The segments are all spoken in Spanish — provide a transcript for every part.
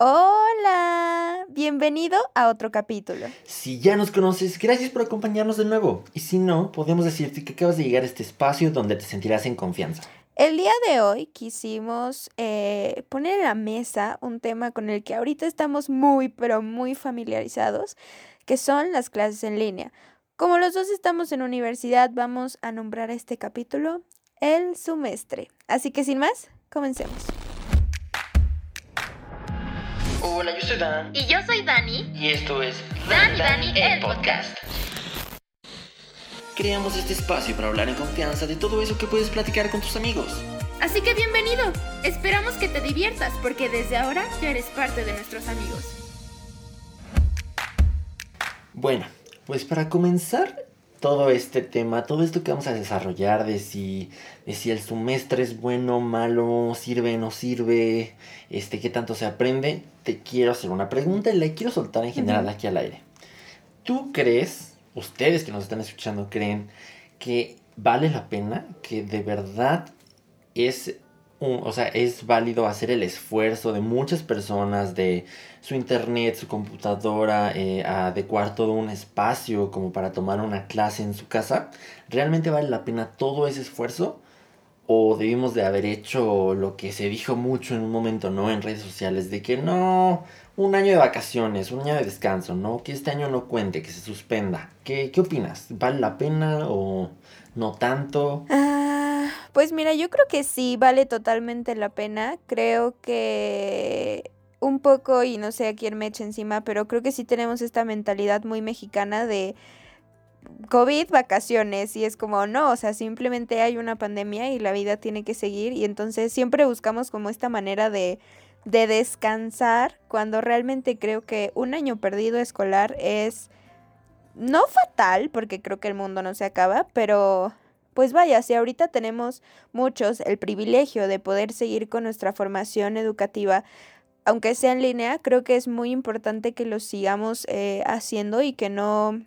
Hola, bienvenido a otro capítulo. Si ya nos conoces, gracias por acompañarnos de nuevo. Y si no, podemos decirte que acabas de llegar a este espacio donde te sentirás en confianza. El día de hoy quisimos eh, poner en la mesa un tema con el que ahorita estamos muy, pero muy familiarizados, que son las clases en línea. Como los dos estamos en universidad, vamos a nombrar este capítulo el semestre. Así que sin más, comencemos. Hola, yo soy Dan. Y yo soy Dani. Y esto es Dan y Dani, el podcast. Creamos este espacio para hablar en confianza de todo eso que puedes platicar con tus amigos. Así que bienvenido. Esperamos que te diviertas porque desde ahora ya eres parte de nuestros amigos. Bueno, pues para comenzar todo este tema, todo esto que vamos a desarrollar de si, de si el semestre es bueno, malo, sirve, no sirve, este, qué tanto se aprende, te quiero hacer una pregunta y la quiero soltar en general aquí al aire. ¿Tú crees, ustedes que nos están escuchando, creen que vale la pena, que de verdad es o sea, es válido hacer el esfuerzo de muchas personas de su internet, su computadora, eh, adecuar todo un espacio como para tomar una clase en su casa. ¿Realmente vale la pena todo ese esfuerzo? ¿O debimos de haber hecho lo que se dijo mucho en un momento, ¿no? En redes sociales, de que no, un año de vacaciones, un año de descanso, ¿no? Que este año no cuente, que se suspenda. ¿Qué, qué opinas? ¿Vale la pena o no tanto? Ah, pues mira, yo creo que sí vale totalmente la pena. Creo que un poco, y no sé a quién me eche encima, pero creo que sí tenemos esta mentalidad muy mexicana de COVID, vacaciones, y es como, no, o sea, simplemente hay una pandemia y la vida tiene que seguir, y entonces siempre buscamos como esta manera de, de descansar, cuando realmente creo que un año perdido escolar es no fatal, porque creo que el mundo no se acaba, pero pues vaya, si ahorita tenemos muchos el privilegio de poder seguir con nuestra formación educativa, aunque sea en línea, creo que es muy importante que lo sigamos eh, haciendo y que no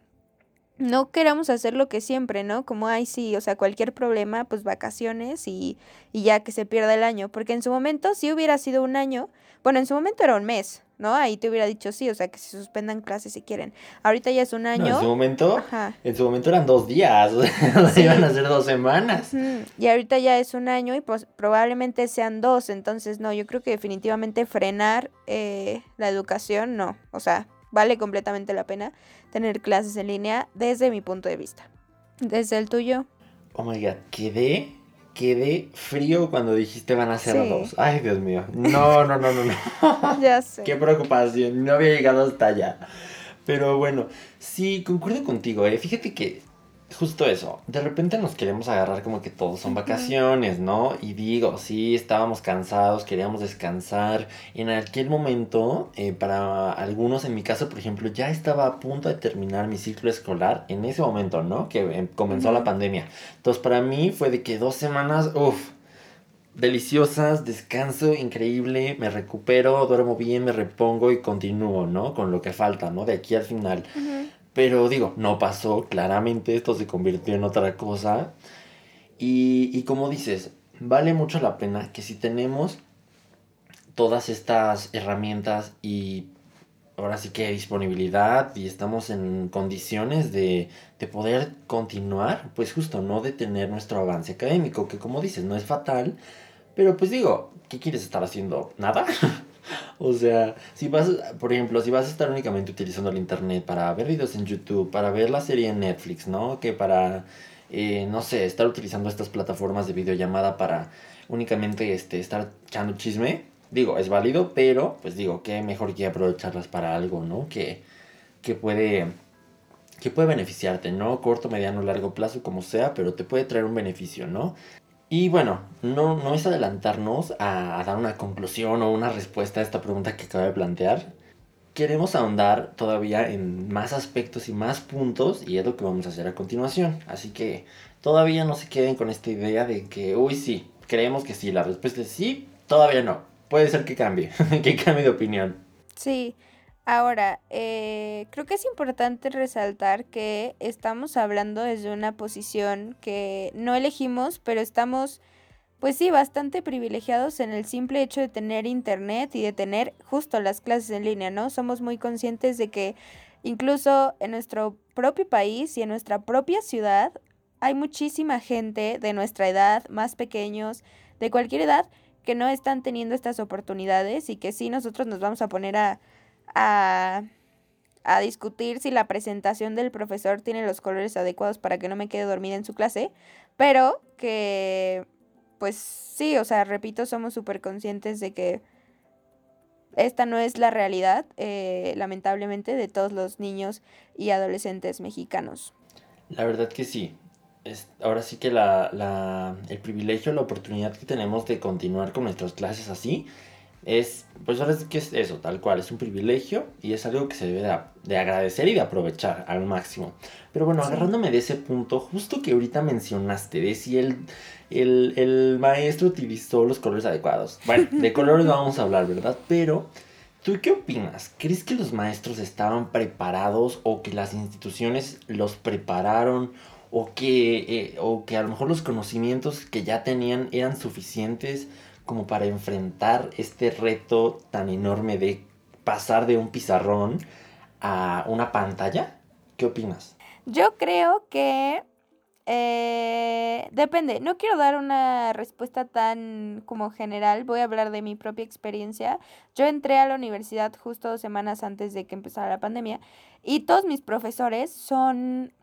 no queramos hacer lo que siempre, ¿no? Como, ay, sí, o sea, cualquier problema, pues vacaciones y, y ya que se pierda el año. Porque en su momento, si hubiera sido un año, bueno, en su momento era un mes, ¿no? Ahí te hubiera dicho sí, o sea, que se suspendan clases si quieren. Ahorita ya es un año. en su momento, en su momento eran dos días, iban a ser dos semanas. Y ahorita ya es un año y pues probablemente sean dos, entonces no, yo creo que definitivamente frenar eh, la educación, no, o sea, vale completamente la pena tener clases en línea desde mi punto de vista. Desde el tuyo. Oh my god, quedé, quedé frío cuando dijiste van a ser dos. Ay, Dios mío. No, no, no, no, no. ya sé. Qué preocupación, no había llegado hasta allá. Pero bueno, sí, concuerdo contigo, ¿eh? Fíjate que justo eso, de repente nos queremos agarrar como que todos son vacaciones, ¿no? Y digo, sí, estábamos cansados, queríamos descansar. En aquel momento, eh, para algunos, en mi caso, por ejemplo, ya estaba a punto de terminar mi ciclo escolar en ese momento, ¿no? Que em, comenzó la pandemia. Entonces, para mí fue de que dos semanas, uff, deliciosas, descanso increíble, me recupero, duermo bien, me repongo y continúo, ¿no? Con lo que falta, ¿no? De aquí al final. Pero digo, no pasó, claramente esto se convirtió en otra cosa. Y, y como dices, vale mucho la pena que si tenemos todas estas herramientas y ahora sí que disponibilidad y estamos en condiciones de, de, poder continuar, pues justo no detener nuestro avance académico, que como dices, no es fatal, pero pues digo, ¿qué quieres estar haciendo? ¿Nada? o sea, si vas, por ejemplo, si vas a estar únicamente utilizando el internet para ver videos en YouTube, para ver la serie en Netflix, ¿no? Que para, eh, no sé, estar utilizando estas plataformas de videollamada para únicamente este, estar echando chisme, digo, es válido, pero pues digo, que mejor que aprovecharlas para algo, ¿no? Que, que puede que puede beneficiarte, ¿no? Corto, mediano, largo plazo, como sea, pero te puede traer un beneficio, ¿no? Y bueno, no, no es adelantarnos a, dar una conclusión o una respuesta a esta pregunta que acabo de plantear. Queremos ahondar todavía en más aspectos y más puntos y es lo que vamos a hacer a continuación. Así que todavía no se queden con esta idea de que, uy, sí, creemos que sí. La respuesta es sí, todavía no. Puede ser que cambie, que cambie de opinión. Sí, Ahora, eh, creo que es importante resaltar que estamos hablando desde una posición que no elegimos, pero estamos pues sí, bastante privilegiados en el simple hecho de tener internet y de tener justo las clases en línea, ¿no? Somos muy conscientes de que incluso en nuestro propio país y en nuestra propia ciudad hay muchísima gente de nuestra edad, más pequeños, de cualquier edad, que no están teniendo estas oportunidades y que sí nosotros nos vamos a poner a, a, a discutir si la presentación del profesor tiene los colores adecuados para que no me quede dormida en su clase, pero que pues sí, o sea, repito, somos súper conscientes de que esta no es la realidad, eh, lamentablemente, de todos los niños y adolescentes mexicanos. La verdad que sí. Es, ahora sí que la, la, el privilegio, la oportunidad que tenemos de continuar con nuestras clases así, es, pues ahora sí que es eso, tal cual, es un privilegio y es algo que se debe de, agradecer y de aprovechar al máximo. Pero bueno, agarrándome de ese punto, justo que ahorita mencionaste, de si el, el, el maestro utilizó los colores adecuados. Bueno, de colores vamos a hablar, ¿verdad? Pero... ¿Tú qué opinas? ¿Crees que los maestros estaban preparados o que las instituciones los prepararon o que, eh, o que a lo mejor los conocimientos que ya tenían eran suficientes como para enfrentar este reto tan enorme de pasar de un pizarrón a una pantalla? ¿Qué opinas? Yo creo que eh, depende, no quiero dar una respuesta tan como general, voy a hablar de mi propia experiencia. Yo entré a la universidad justo dos semanas antes de que empezara la pandemia y todos mis profesores son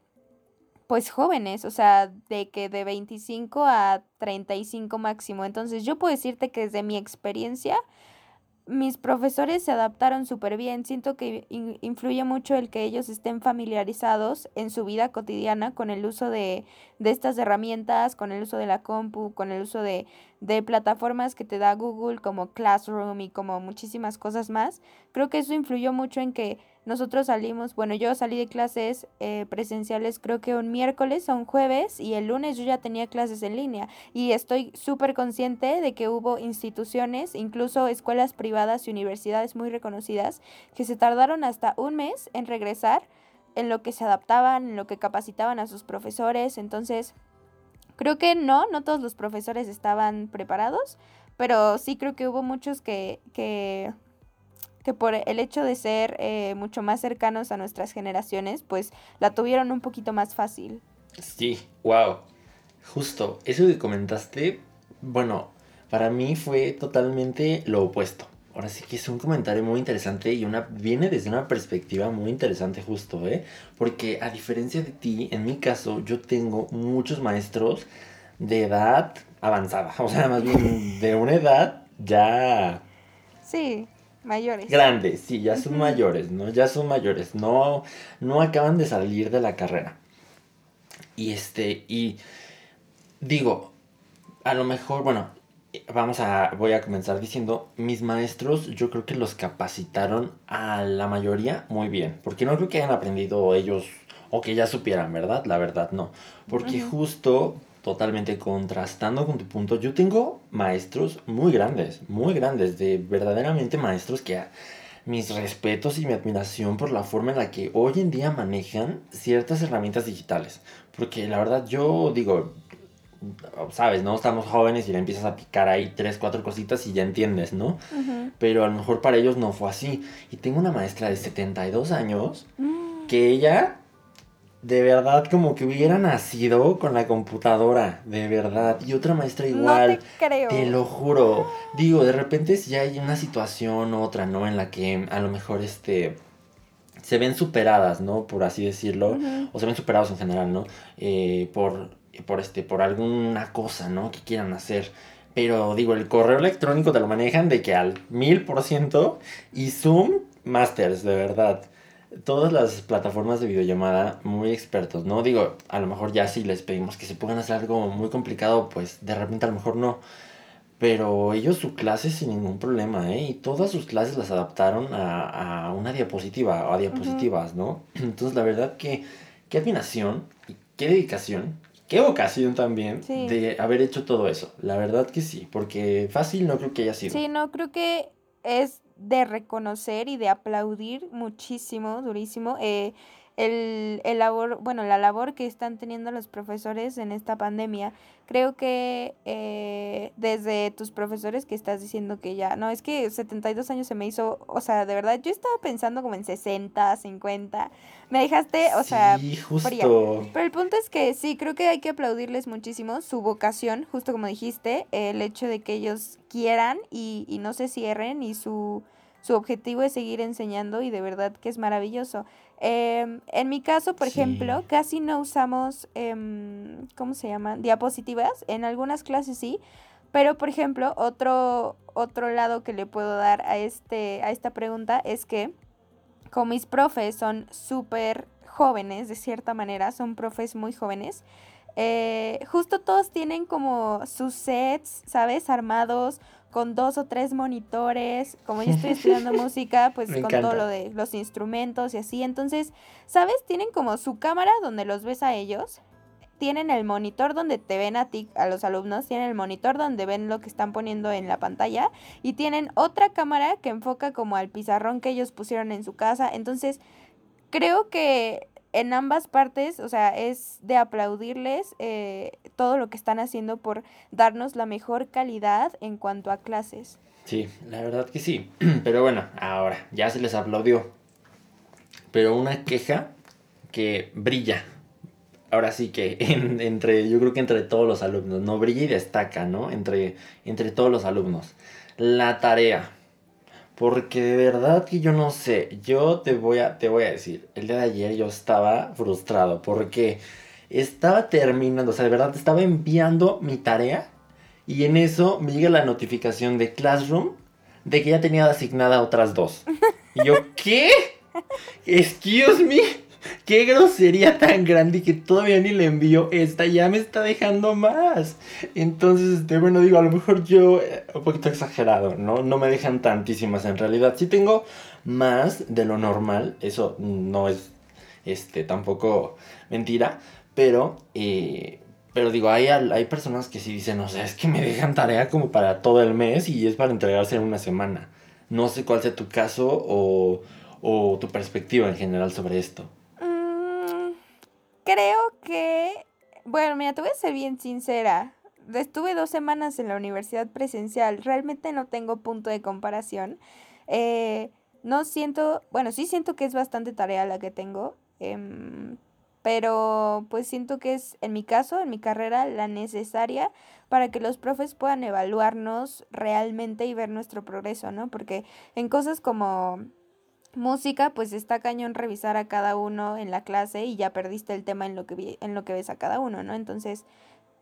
pues jóvenes, o sea, de que de 25 a 35 máximo. Entonces yo puedo decirte que desde mi experiencia, mis profesores se adaptaron súper bien. Siento que influye mucho el que ellos estén familiarizados en su vida cotidiana con el uso de, de estas herramientas, con el uso de la compu, con el uso de, de plataformas que te da Google como Classroom y como muchísimas cosas más. Creo que eso influyó mucho en que nosotros salimos, bueno, yo salí de clases eh, presenciales creo que un miércoles o un jueves y el lunes yo ya tenía clases en línea y estoy súper consciente de que hubo instituciones, incluso escuelas privadas y universidades muy reconocidas, que se tardaron hasta un mes en regresar en lo que se adaptaban, en lo que capacitaban a sus profesores. Entonces, creo que no, no todos los profesores estaban preparados, pero sí creo que hubo muchos que, que que por el hecho de ser eh, mucho más cercanos a nuestras generaciones, pues la tuvieron un poquito más fácil. Sí, wow. Justo, eso que comentaste, bueno, para mí fue totalmente lo opuesto. Ahora sí que es un comentario muy interesante y una viene desde una perspectiva muy interesante justo, ¿eh? Porque a diferencia de ti, en mi caso, yo tengo muchos maestros de edad avanzada, o sea, más bien de una edad ya... Sí. Mayores. Grandes, sí, ya son mayores, ¿no? Ya son mayores, no, no acaban de salir de la carrera. Y este, y digo, a lo mejor, bueno, vamos a, voy a comenzar diciendo, mis maestros yo creo que los capacitaron a la mayoría muy bien, porque no creo que hayan aprendido ellos o que ya supieran, ¿verdad? La verdad no, porque justo totalmente contrastando con tu punto, yo tengo maestros muy grandes, muy grandes, de verdaderamente maestros que mis respetos y mi admiración por la forma en la que hoy en día manejan ciertas herramientas digitales. Porque la verdad yo digo, sabes, ¿no? Estamos jóvenes y le empiezas a picar ahí tres, cuatro cositas y ya entiendes, ¿no? Pero a lo mejor para ellos no fue así. Y tengo una maestra de 72 años mm. que ella de verdad como que hubiera nacido con la computadora, de verdad. Y otra maestra igual. No te creo. Te lo juro. Digo, de repente si hay una situación otra, ¿no? En la que a lo mejor este se ven superadas, ¿no? Por así decirlo. O se ven superados en general, ¿no? Eh, por, por este, por alguna cosa, ¿no? Que quieran hacer. Pero digo, el correo electrónico te lo manejan de que al mil por ciento. Y Zoom, Masters, de verdad todas las plataformas de videollamada muy expertos, ¿no? Digo, a lo mejor ya si les pedimos que se puedan hacer algo muy complicado, pues de repente a lo mejor no. Pero ellos su clase sin ningún problema, ¿eh? Y todas sus clases las adaptaron a, una diapositiva o a diapositivas, ¿no? Entonces la verdad que qué admiración y qué dedicación, qué vocación también de haber hecho todo eso. La verdad que sí, porque fácil no creo que haya sido. Sí, no creo que es de reconocer y de aplaudir muchísimo, durísimo. Eh, el, el labor, bueno, la labor que están teniendo los profesores en esta pandemia. Creo que eh, desde tus profesores que estás diciendo que ya, no, es que 72 años se me hizo, o sea, de verdad, yo estaba pensando como en 60, 50. Me dejaste, o sea, fría. Pero el punto es que sí, creo que hay que aplaudirles muchísimo su vocación, justo como dijiste, el hecho de que ellos quieran y, y no se cierren y su, su objetivo es seguir enseñando y de verdad que es maravilloso. Em, en mi caso, por ejemplo, casi no usamos, em, ¿cómo se llaman? Diapositivas. En algunas clases sí. Pero, por ejemplo, otro, otro lado que le puedo dar a, este, a esta pregunta es que como mis profes son súper jóvenes, de cierta manera, son profes muy jóvenes, eh, justo todos tienen como sus sets, ¿sabes? Armados con dos o tres monitores, como yo estoy estudiando música, pues con todo lo de los instrumentos y así. Entonces, ¿sabes? Tienen como su cámara donde los ves a ellos, tienen el monitor donde te ven a ti, a los alumnos, tienen el monitor donde ven lo que están poniendo en la pantalla y tienen otra cámara que enfoca como al pizarrón que ellos pusieron en su casa. Entonces, creo que en ambas partes, o sea, es de aplaudirles eh, todo lo que están haciendo por darnos la mejor calidad en cuanto a clases. Sí, la verdad que sí. Pero bueno, ahora ya se les aplaudió. Pero una queja que brilla. Ahora sí que entre, yo creo que entre todos los alumnos, no brilla y destaca, ¿no? Entre, entre todos los alumnos. La tarea. Porque de verdad que yo no sé, yo te voy a, te voy a decir, el día de ayer yo estaba frustrado porque estaba terminando, o sea, de verdad estaba enviando mi tarea y en eso me llega la notificación de Classroom de que ya tenía asignada otras dos. Y yo, ¿qué? Excuse me. Qué grosería tan grande que todavía ni le envío esta, ya me está dejando más. Entonces, este, bueno, digo, a lo mejor yo, eh, un poquito exagerado, ¿no? No me dejan tantísimas en realidad. Sí tengo más de lo normal, eso no es, este, tampoco mentira, pero, eh, pero digo, hay, hay personas que sí dicen, o sea, es que me dejan tarea como para todo el mes y es para entregarse en una semana. No sé cuál sea tu caso o, o tu perspectiva en general sobre esto creo que, bueno, mira, te voy a ser bien sincera. Estuve dos semanas en la universidad presencial. Realmente no tengo punto de comparación. Eh, no siento, bueno, sí siento que es bastante tarea la que tengo. Em, pero pues siento que es, en mi caso, en mi carrera, la necesaria para que los profes puedan evaluarnos realmente y ver nuestro progreso, ¿no? Porque en cosas como música, pues está cañón revisar a cada uno en la clase y ya perdiste el tema en lo que, en lo que ves a cada uno, ¿no? Entonces,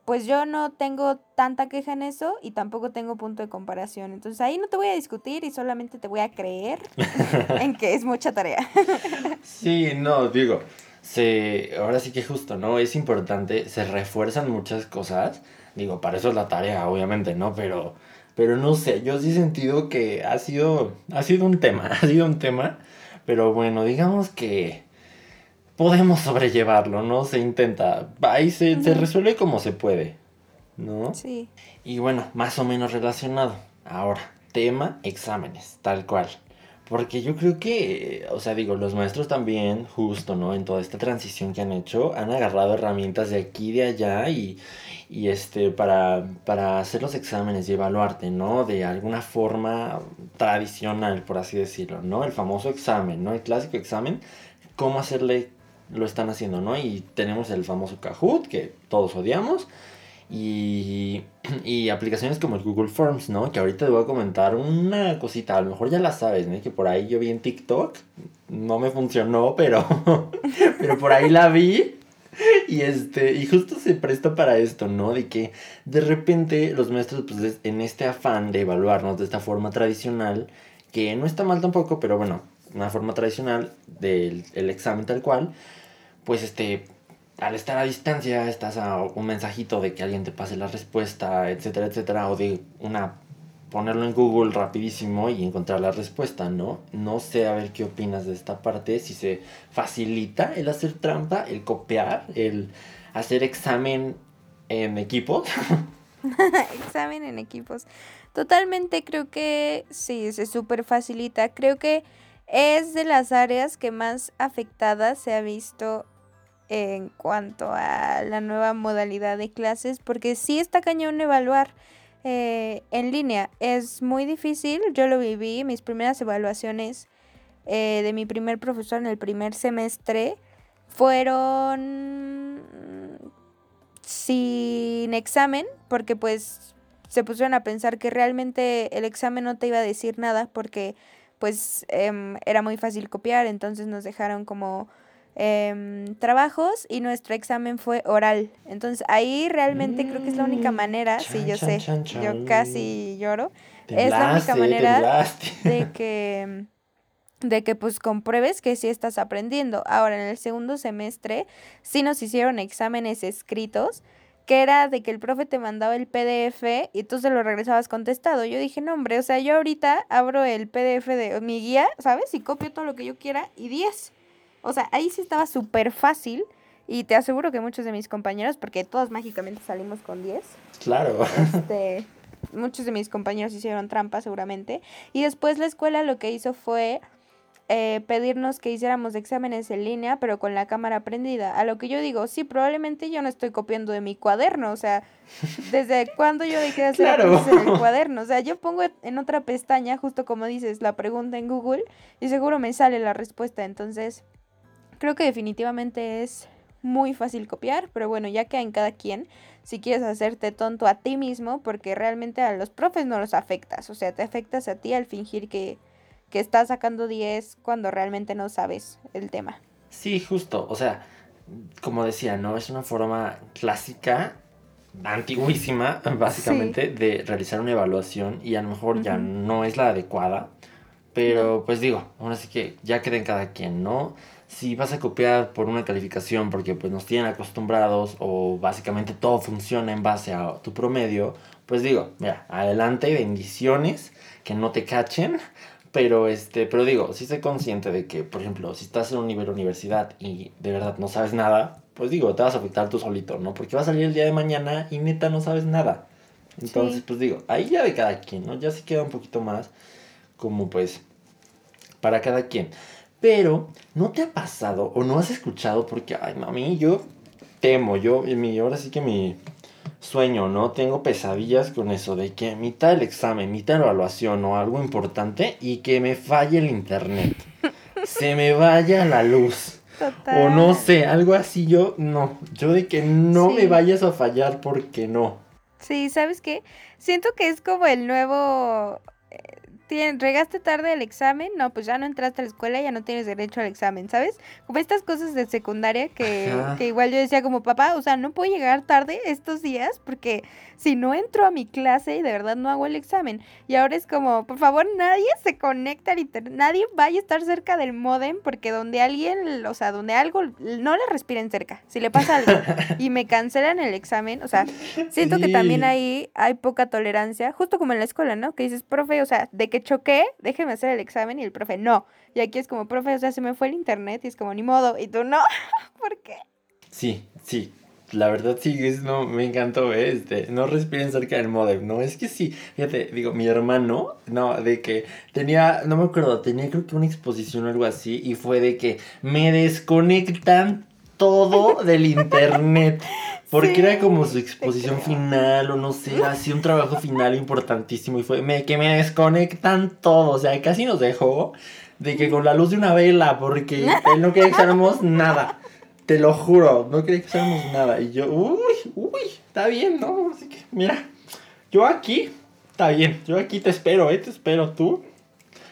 pues yo no tengo tanta queja en eso y tampoco tengo punto de comparación. Entonces ahí no te voy a discutir y solamente te voy a creer en que es mucha tarea. sí, no, digo, se, ahora sí que justo, ¿no? Es importante, se refuerzan muchas cosas. Digo, para eso es la tarea, obviamente, ¿no? Pero pero no sé, yo sí he sentido que ha sido, ha sido un tema, ha sido un tema. Pero bueno, digamos que podemos sobrellevarlo, ¿no? Se intenta. Ahí se, se resuelve como se puede, ¿no? Sí. Y bueno, más o menos relacionado. Ahora, tema exámenes, tal cual. Porque yo creo que, o sea, digo, los maestros también, justo, ¿no? En toda esta transición que han hecho, han agarrado herramientas de aquí y de allá y, y este, para, para hacer los exámenes y evaluarte, ¿no? De alguna forma tradicional, por así decirlo, ¿no? El famoso examen, ¿no? El clásico examen, cómo hacerle, lo están haciendo, ¿no? Y tenemos el famoso Kahoot, que todos odiamos, y, y aplicaciones como el Google Forms, ¿no? Que ahorita te voy a comentar una cosita, a lo mejor ya la sabes, ¿no? Que por ahí yo vi en TikTok, no me funcionó, pero, pero por ahí la vi y este, y justo se presta para esto, ¿no? De que de repente los maestros, pues en este afán de evaluarnos de esta forma tradicional, que no está mal tampoco, pero bueno, una forma tradicional del el examen tal cual, pues este, al estar a distancia, estás a un mensajito de que alguien te pase la respuesta, etcétera, etcétera, o de una ponerlo en Google rapidísimo y encontrar la respuesta, ¿no? No sé a ver qué opinas de esta parte, si se facilita el hacer trampa, el copiar, el hacer examen en equipos. examen en equipos. Totalmente creo que sí, se súper facilita. Creo que es de las áreas que más afectadas se ha visto en cuanto a la nueva modalidad de clases, porque sí está cañón evaluar eh, en línea. Es muy difícil, yo lo viví, mis primeras evaluaciones eh, de mi primer profesor en el primer semestre fueron sin examen, porque pues se pusieron a pensar que realmente el examen no te iba a decir nada porque pues em, era muy fácil copiar, entonces nos dejaron como em, trabajos y nuestro examen fue oral. Entonces ahí realmente creo que es la única Mm, manera, chan, sí, yo chan, sé, chan, yo casi lloro, es la única manera de que de que pues compruebes que sí estás aprendiendo. Ahora, en el segundo semestre sí nos hicieron exámenes escritos, que era de que el profe te mandaba el PDF y tú se lo regresabas contestado. Yo dije, no, hombre, o sea, yo ahorita abro el PDF de mi guía, ¿sabes? Y copio todo lo que yo quiera y 10. O sea, ahí sí estaba súper fácil y te aseguro que muchos de mis compañeros, porque todos mágicamente salimos con 10, Claro. este, muchos de mis compañeros hicieron trampa seguramente. Y después la escuela lo que hizo fue eh, pedirnos que hiciéramos exámenes en línea, pero con la cámara prendida. A lo que yo digo, sí, probablemente yo no estoy copiando de mi cuaderno. O sea, ¿desde cuándo yo dejé de hacer Claro. en el cuaderno? O sea, yo pongo en otra pestaña, justo como dices, la pregunta en Google y seguro me sale la respuesta. Entonces, creo que definitivamente es muy fácil copiar, pero bueno, ya que en cada quien, si quieres hacerte tonto a ti mismo, porque realmente a los profes no los afectas, o sea, te afectas a ti al fingir que, que estás sacando 10 cuando realmente no sabes el tema. Sí, justo. O sea, como decía, ¿no? Es una forma clásica, antiguísima, básicamente, de realizar una evaluación y a lo mejor ya no es la adecuada. Pero, pues digo, aún así que ya queda en cada quien, ¿no? Si vas a copiar por una calificación porque pues nos tienen acostumbrados o básicamente todo funciona en base a tu promedio, pues digo, mira, adelante, bendiciones, que no te cachen. Pero este, pero digo, si sé consciente de que, por ejemplo, si estás en un nivel universidad y de verdad no sabes nada, pues digo, te vas a afectar tú solito, ¿no? Porque va a salir el día de mañana y neta no sabes nada. Entonces, Sí. pues digo, ahí ya de cada quien, ¿no? Ya sí queda un poquito más como pues para cada quien. Pero, ¿no te ha pasado o no has escuchado? Porque, ay, mami, yo temo, yo, mi, ahora sí que mi sueño, ¿no? Tengo pesadillas con eso de que mitad el examen, mitad la evaluación o algo importante y que me falle el internet. Se me vaya la luz. O no sé, algo así yo, no. Yo de que no me vayas a fallar porque no. Sí, ¿sabes qué? Siento que es como el nuevo... tien- regaste tarde el examen, no, pues ya no entraste a la escuela, ya no tienes derecho al examen, ¿sabes? Como estas cosas de secundaria que, que igual yo decía como papá, o sea, no puedo llegar tarde estos días porque si no entro a mi clase y de verdad no hago el examen. Y ahora es como, por favor, nadie se conecta al internet, nadie vaya a estar cerca del modem porque donde alguien, o sea, donde algo, no le respiren cerca, si le pasa algo y me cancelan el examen, o sea, Siento que también ahí hay poca tolerancia, justo como en la escuela, ¿no? Que dices, profe, o sea, de que choqué, déjeme hacer el examen y el profe, no. Y aquí es como, profe, o sea, se me fue el internet y es como, ni modo. Y tú, no, ¿por qué? Sí, sí. La verdad sí, es, no, me encantó, ¿eh? este, no respiren cerca del modem, no, es que sí, fíjate, digo, mi hermano, no, de que tenía, no me acuerdo, tenía creo que una exposición o algo así, y fue de que me desconectan todo del internet, porque Sí, era como su exposición final, o no sé, así un trabajo final importantísimo, y fue me, que me desconectan todo, o sea, casi nos dejó de que con la luz de una vela, porque él no quería que hiciéramos nada. Te lo juro, no quería que hiciéramos nada. Y yo, uy, uy, está bien, ¿no? Así que, mira, yo aquí, está bien, yo aquí te espero, ¿eh? Te espero tú.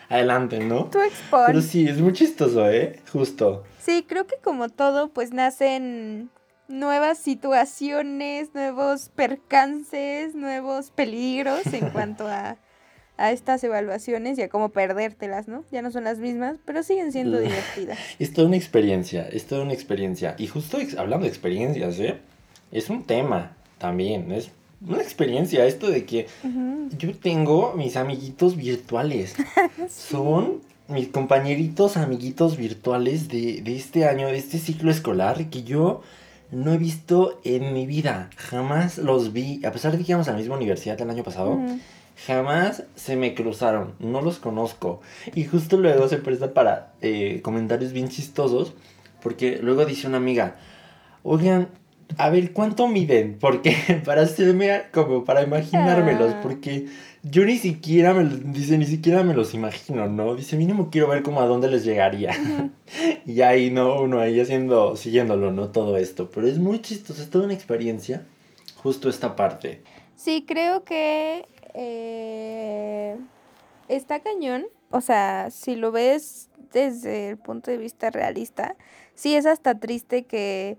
Adelante, ¿no? Tú expon. Pero sí, es muy chistoso, ¿eh? Justo. Sí, creo que como todo, pues nacen nuevas situaciones, nuevos percances, nuevos peligros en cuanto a, a estas evaluaciones y a cómo perdértelas, ¿no? Ya no son las mismas, pero siguen siendo divertidas. Es toda una experiencia, es toda una experiencia. Y justo hablando de experiencias, ¿eh? Es un tema también, es una experiencia esto de que yo tengo mis amiguitos virtuales. Son mis compañeritos, amiguitos virtuales de, de este año, de este ciclo escolar que yo no he visto en mi vida. Jamás los vi. A pesar de que íbamos a la misma universidad el año pasado. Jamás se me cruzaron, no los conozco. Y justo luego se presta para eh, comentarios bien chistosos, porque luego dice una amiga, oigan, a ver, ¿cuánto miden? Porque para hacerme como para imaginármelos, Ah. porque yo ni siquiera me los- dice, ni siquiera me los imagino, ¿no? Dice, mínimo quiero ver como a dónde les llegaría. y ahí no, uno ahí haciendo, siguiéndolo, ¿no? Todo esto. Pero es muy chistoso, es toda una experiencia. Justo esta parte. Sí, creo que eh, está cañón. O sea, si lo ves desde el punto de vista realista, sí es hasta triste que,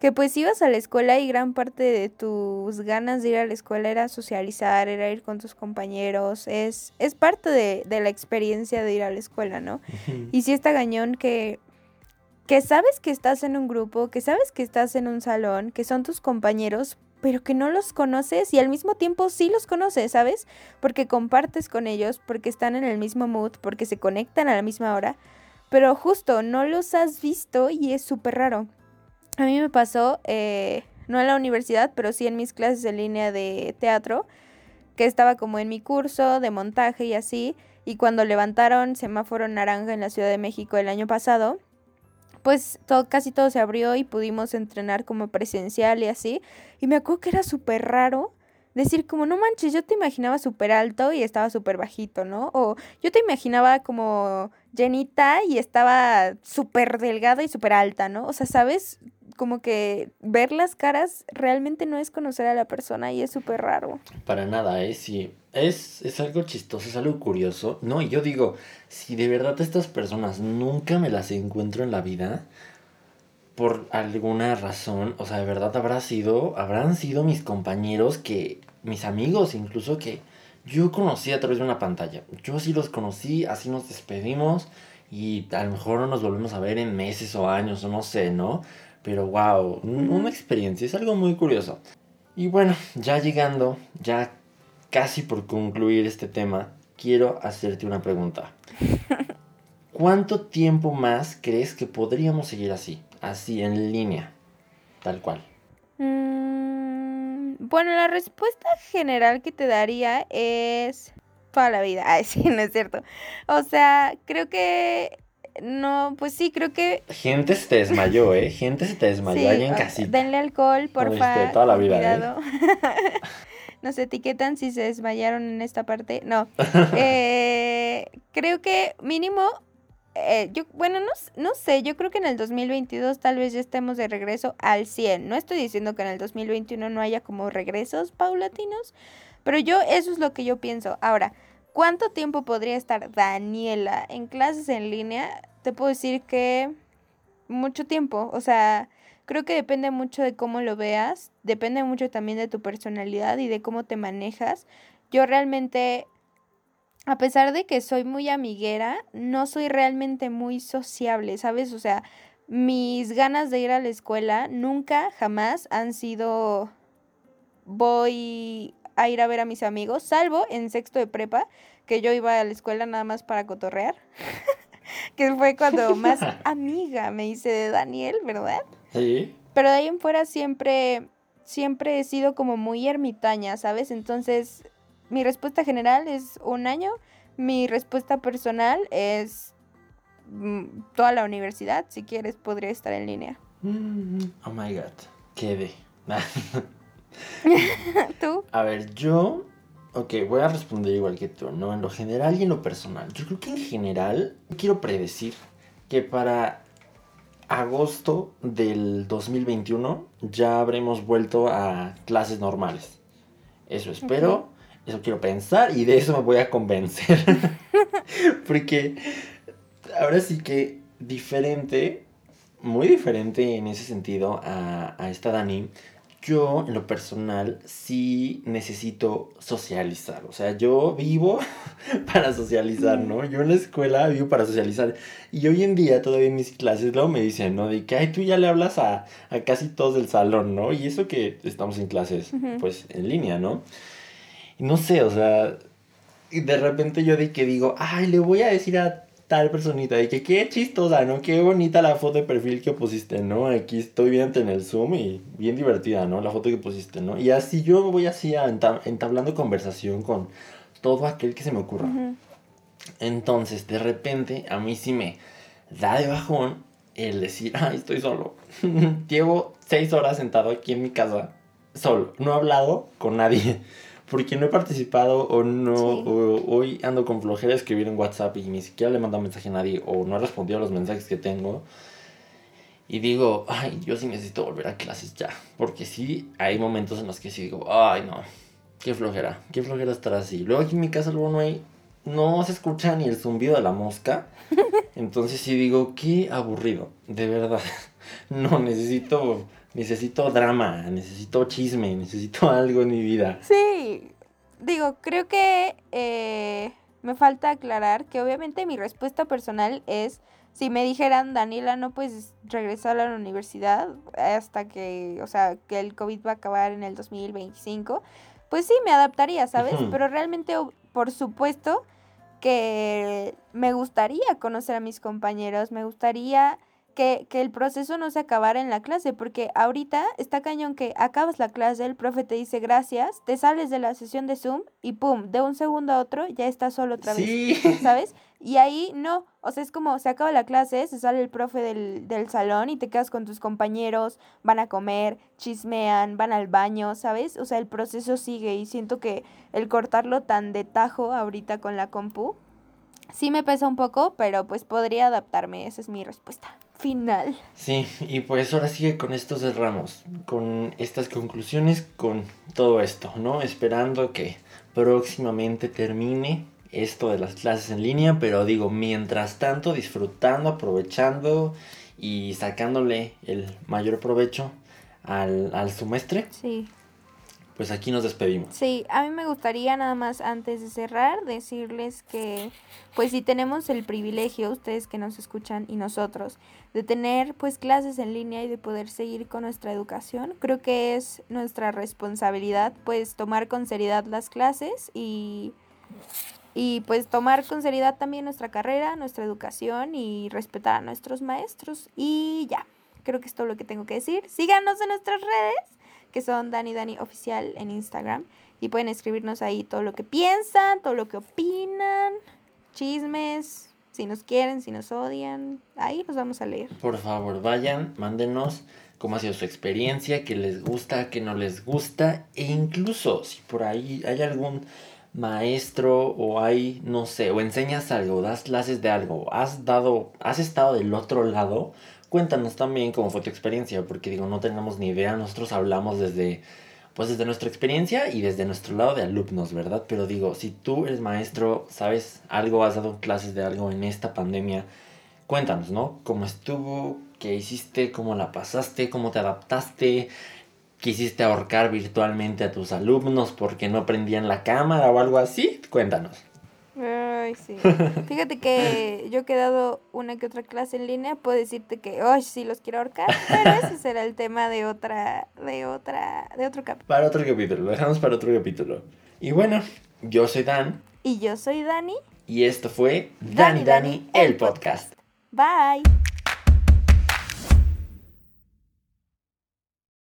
que pues ibas a la escuela y gran parte de tus ganas de ir a la escuela era socializar, era ir con tus compañeros. Es, es parte de, de la experiencia de ir a la escuela, ¿no? Y sí está cañón que, que sabes que estás en un grupo, que sabes que estás en un salón, que son tus compañeros, pero que no los conoces y al mismo tiempo sí los conoces, ¿sabes? Porque compartes con ellos, porque están en el mismo mood, porque se conectan a la misma hora, pero justo no los has visto y es súper raro. A mí me pasó, eh, no en la universidad, pero sí en mis clases en línea de teatro, que estaba como en mi curso de montaje y así, y cuando levantaron semáforo naranja en la Ciudad de México el año pasado, pues todo, casi todo se abrió y pudimos entrenar como presencial y así. Y me acuerdo que era súper raro decir como, no manches, yo te imaginaba súper alto y estaba súper bajito, ¿no? O yo te imaginaba como llenita y estaba súper delgada y súper alta, ¿no? O sea, ¿sabes? Como que ver las caras realmente no es conocer a la persona y es súper raro. Para nada, ¿eh? Sí. Es, es algo chistoso, es algo curioso. No, y yo digo, si de verdad estas personas nunca me las encuentro en la vida, por alguna razón, o sea, de verdad habrá sido, habrán sido mis compañeros que, mis amigos incluso que yo conocí a través de una pantalla. Yo sí los conocí, así nos despedimos y a lo mejor no nos volvemos a ver en meses o años o no sé, ¿no? Pero wow, una experiencia, es algo muy curioso. Y bueno, ya llegando, ya casi por concluir este tema, quiero hacerte una pregunta. ¿Cuánto tiempo más crees que podríamos seguir así? Así, en línea. Tal cual. Mm, bueno, la respuesta general que te daría es toda la vida. Ay, sí, no es cierto. O sea, creo que no, pues sí, creo que Gente se te desmayó, ¿eh? Gente se te desmayó sí, ahí en casita. denle alcohol, porfa. toda la vida, ¿eh? cuidado. Nos etiquetan si se desmayaron en esta parte. No. Eh, creo que mínimo eh, yo, bueno, no, no sé, yo creo que en el 2022 tal vez ya estemos de regreso al 100. No estoy diciendo que en el 2021 no haya como regresos paulatinos, pero yo eso es lo que yo pienso. Ahora, ¿cuánto tiempo podría estar Daniela en clases en línea? Te puedo decir que mucho tiempo, o sea, creo que depende mucho de cómo lo veas, depende mucho también de tu personalidad y de cómo te manejas. Yo realmente a pesar de que soy muy amiguera, no soy realmente muy sociable, ¿sabes? O sea, mis ganas de ir a la escuela nunca, jamás han sido voy a ir a ver a mis amigos, salvo en sexto de prepa, que yo iba a la escuela nada más para cotorrear, que fue cuando más amiga me hice de Daniel, ¿verdad? Sí. Pero de ahí en fuera siempre, siempre he sido como muy ermitaña, ¿sabes? Entonces, mi respuesta general es un año. Mi respuesta personal es mm, toda la universidad. Si quieres, podría estar en línea. Mm, Oh my god. Quedé. ¿Tú? A ver, yo. Ok, voy a responder igual que tú, ¿no? En lo general y en lo personal. Yo creo que en general quiero predecir que para agosto del 2021 ya habremos vuelto a clases normales. Eso espero, eso quiero pensar y de eso me voy a convencer. Porque ahora sí que diferente, muy diferente en ese sentido a, a esta Dani. Yo, en lo personal, sí necesito socializar. O sea, yo vivo para socializar, ¿no? Yo en la escuela vivo para socializar. Y hoy en día, todavía en mis clases, luego me dicen, ¿no? De que, ay, tú ya le hablas a, a casi todos del salón, ¿no? Y eso que estamos en clases, pues, en línea, ¿no? Y no sé, o sea, y de repente yo de que digo, ay, le voy a decir a tal personita. Y que qué chistosa, ¿no? Qué bonita la foto de perfil que pusiste, ¿no? Aquí estoy viendo en el Zoom y bien divertida, ¿no? La foto que pusiste, ¿no? Y así yo voy así entablando conversación con todo aquel que se me ocurra. Entonces, de repente, a mí sí me da de bajón el decir, ay, estoy solo. Llevo seis horas sentado aquí en mi casa, solo. No he hablado con nadie. Porque no he participado o no, hoy ando con flojera de escribir en WhatsApp y ni siquiera le he mandado mensaje a nadie o no he respondido a los mensajes que tengo. Y digo, ay, yo sí necesito volver a clases ya. Porque sí, hay momentos en los que sí digo, ay, no, qué flojera, qué flojera estar así. Luego aquí en mi casa luego no hay no se escucha ni el zumbido de la mosca. Entonces sí digo, qué aburrido, de verdad. No, necesito, necesito drama, necesito chisme, necesito algo en mi vida. Sí, digo, creo que eh, me falta aclarar que obviamente mi respuesta personal es, si me dijeran, Daniela, no puedes regresar a la universidad hasta que, o sea, que el COVID va a acabar en el 2025, pues sí, me adaptaría, ¿sabes? Pero realmente, por supuesto, que me gustaría conocer a mis compañeros, me gustaría que, que, el proceso no se acabara en la clase, porque ahorita está cañón que acabas la clase, el profe te dice gracias, te sales de la sesión de Zoom y pum, de un segundo a otro ya estás solo otra vez, ¿sabes? Y ahí no, o sea, es como se acaba la clase, se sale el profe del, del salón y te quedas con tus compañeros, van a comer, chismean, van al baño, ¿sabes? O sea, el proceso sigue y siento que el cortarlo tan de tajo ahorita con la compu, sí me pesa un poco, pero pues podría adaptarme, esa es mi respuesta final. Sí, y pues ahora sigue con estos cerramos, con estas conclusiones, con todo esto, ¿no? Esperando que próximamente termine esto de las clases en línea, pero digo, mientras tanto, disfrutando, aprovechando y sacándole el mayor provecho al, al semestre. Sí. Pues aquí nos despedimos. Sí, a mí me gustaría nada más antes de cerrar decirles que pues si tenemos el privilegio, ustedes que nos escuchan y nosotros, de tener pues clases en línea y de poder seguir con nuestra educación, creo que es nuestra responsabilidad pues tomar con seriedad las clases y y pues tomar con seriedad también nuestra carrera, nuestra educación y respetar a nuestros maestros. Y ya, creo que es todo lo que tengo que decir. Síganos en nuestras redes, que son Dani Dani Oficial en Instagram. Y pueden escribirnos ahí todo lo que piensan, todo lo que opinan, chismes, si nos quieren, si nos odian. Ahí los vamos a leer. Por favor, vayan, mándenos cómo ha sido su experiencia, qué les gusta, qué no les gusta. E incluso si por ahí hay algún maestro o hay, no sé, o enseñas algo, das clases de algo, has dado, has estado del otro lado, cuéntanos también cómo fue tu experiencia, porque digo, no tenemos ni idea, nosotros hablamos desde, pues desde nuestra experiencia y desde nuestro lado de alumnos, ¿verdad? Pero digo, si tú eres maestro, sabes algo, has dado clases de algo en esta pandemia, cuéntanos, ¿no? ¿Cómo estuvo? ¿Qué hiciste? ¿Cómo la pasaste? ¿Cómo te adaptaste? Quisiste ahorcar virtualmente a tus alumnos porque no prendían la cámara o algo así? Cuéntanos. Ay, sí. Fíjate que yo he quedado una que otra clase en línea, puedo decirte que, ay, sí los quiero ahorcar, pero ese será el tema de otra, de otra, de otro capítulo. Para otro capítulo, lo dejamos para otro capítulo. Y bueno, yo soy Dan. Y yo soy Dani. Y esto fue Dani Dani, el podcast. Bye.